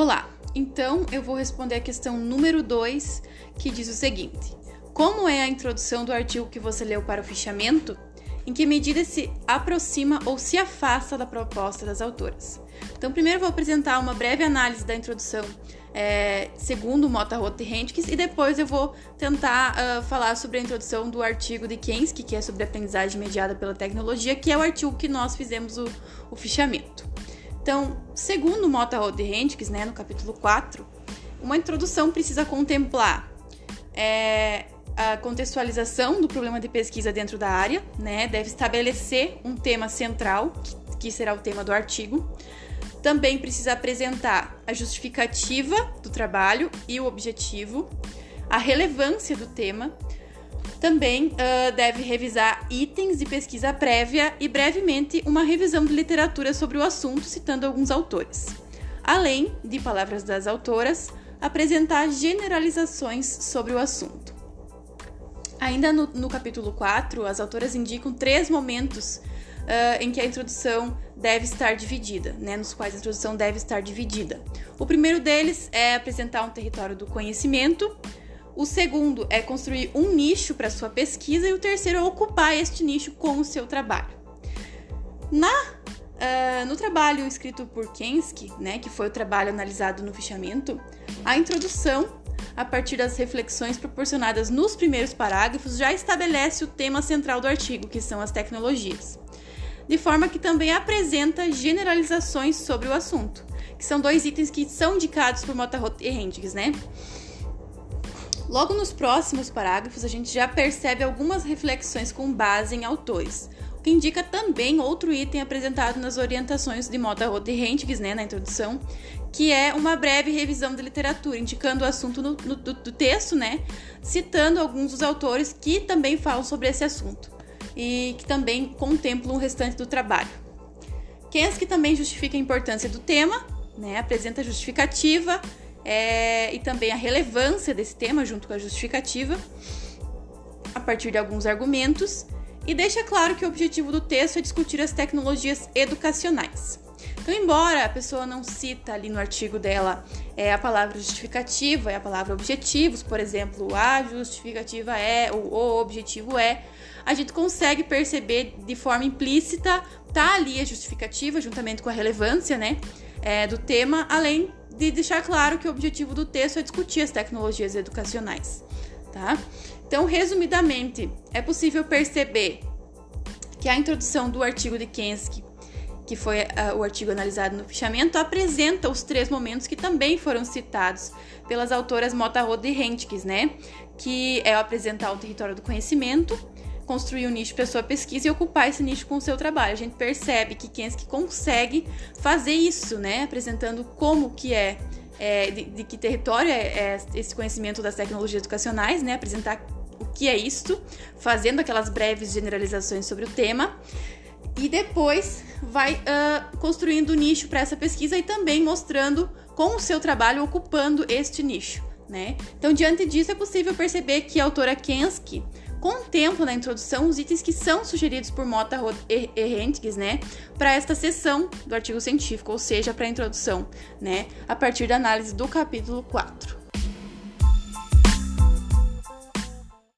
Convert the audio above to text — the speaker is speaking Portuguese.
Olá, então eu vou responder a questão número 2, que diz o seguinte: Como é a introdução do artigo que você leu para o fichamento? Em que medida se aproxima ou se afasta da proposta das autoras? Então, primeiro vou apresentar uma breve análise da introdução é, segundo Mota Roth e Hentges, e depois eu vou tentar uh, falar sobre a introdução do artigo de Kensky, que é sobre aprendizagem mediada pela tecnologia, que é o artigo que nós fizemos o, o fichamento. Então, segundo Mota Hentges, né, no capítulo 4, uma introdução precisa contemplar é, a contextualização do problema de pesquisa dentro da área, né, deve estabelecer um tema central, que será o tema do artigo, também precisa apresentar a justificativa do trabalho e o objetivo, a relevância do tema. Também uh, deve revisar itens de pesquisa prévia e, brevemente, uma revisão de literatura sobre o assunto, citando alguns autores. Além de palavras das autoras, apresentar generalizações sobre o assunto. Ainda no, no capítulo 4, as autoras indicam três momentos uh, em que a introdução deve estar dividida, né, nos quais a introdução deve estar dividida. O primeiro deles é apresentar um território do conhecimento, o segundo é construir um nicho para sua pesquisa e o terceiro é ocupar este nicho com o seu trabalho. Na, uh, no trabalho escrito por Kensky, né, que foi o trabalho analisado no fichamento, a introdução a partir das reflexões proporcionadas nos primeiros parágrafos, já estabelece o tema central do artigo, que são as tecnologias de forma que também apresenta generalizações sobre o assunto, que são dois itens que são indicados por Motarot e Hendricks, né? Logo nos próximos parágrafos, a gente já percebe algumas reflexões com base em autores, o que indica também outro item apresentado nas orientações de Motarot e Hendricks, né, na introdução, que é uma breve revisão da literatura, indicando o assunto no, no, do, do texto, né, citando alguns dos autores que também falam sobre esse assunto e que também contemplam o restante do trabalho. Kensky também justifica a importância do tema, né, apresenta justificativa é, e também a relevância desse tema junto com a justificativa, a partir de alguns argumentos, e deixa claro que o objetivo do texto é discutir as tecnologias educacionais. Então, embora a pessoa não cita ali no artigo dela é, a palavra justificativa e a palavra objetivos, por exemplo, a justificativa é, ou o objetivo é, a gente consegue perceber de forma implícita, tá ali a justificativa, juntamente com a relevância, né, é, do tema, além de deixar claro que o objetivo do texto é discutir as tecnologias educacionais, tá? Então, resumidamente, é possível perceber que a introdução do artigo de Kensky que foi uh, o artigo analisado no fichamento, apresenta os três momentos que também foram citados pelas autoras Mota Roda e Hentges, né? Que é apresentar o território do conhecimento, construir um nicho sua pesquisa e ocupar esse nicho com o seu trabalho. A gente percebe que Kensky consegue fazer isso, né? Apresentando como que é, é de, de, que território é, é, esse conhecimento das tecnologias educacionais, né? Apresentar o que é isto, fazendo aquelas breves generalizações sobre o tema e depois vai uh, construindo nicho para essa pesquisa e também mostrando com o seu trabalho ocupando este nicho. Né? Então, diante disso, é possível perceber que a autora Kensky contempla na introdução os itens que são sugeridos por Mota e Hentges, né, para esta seção do artigo científico, ou seja, para a introdução, né, a partir da análise do capítulo 4.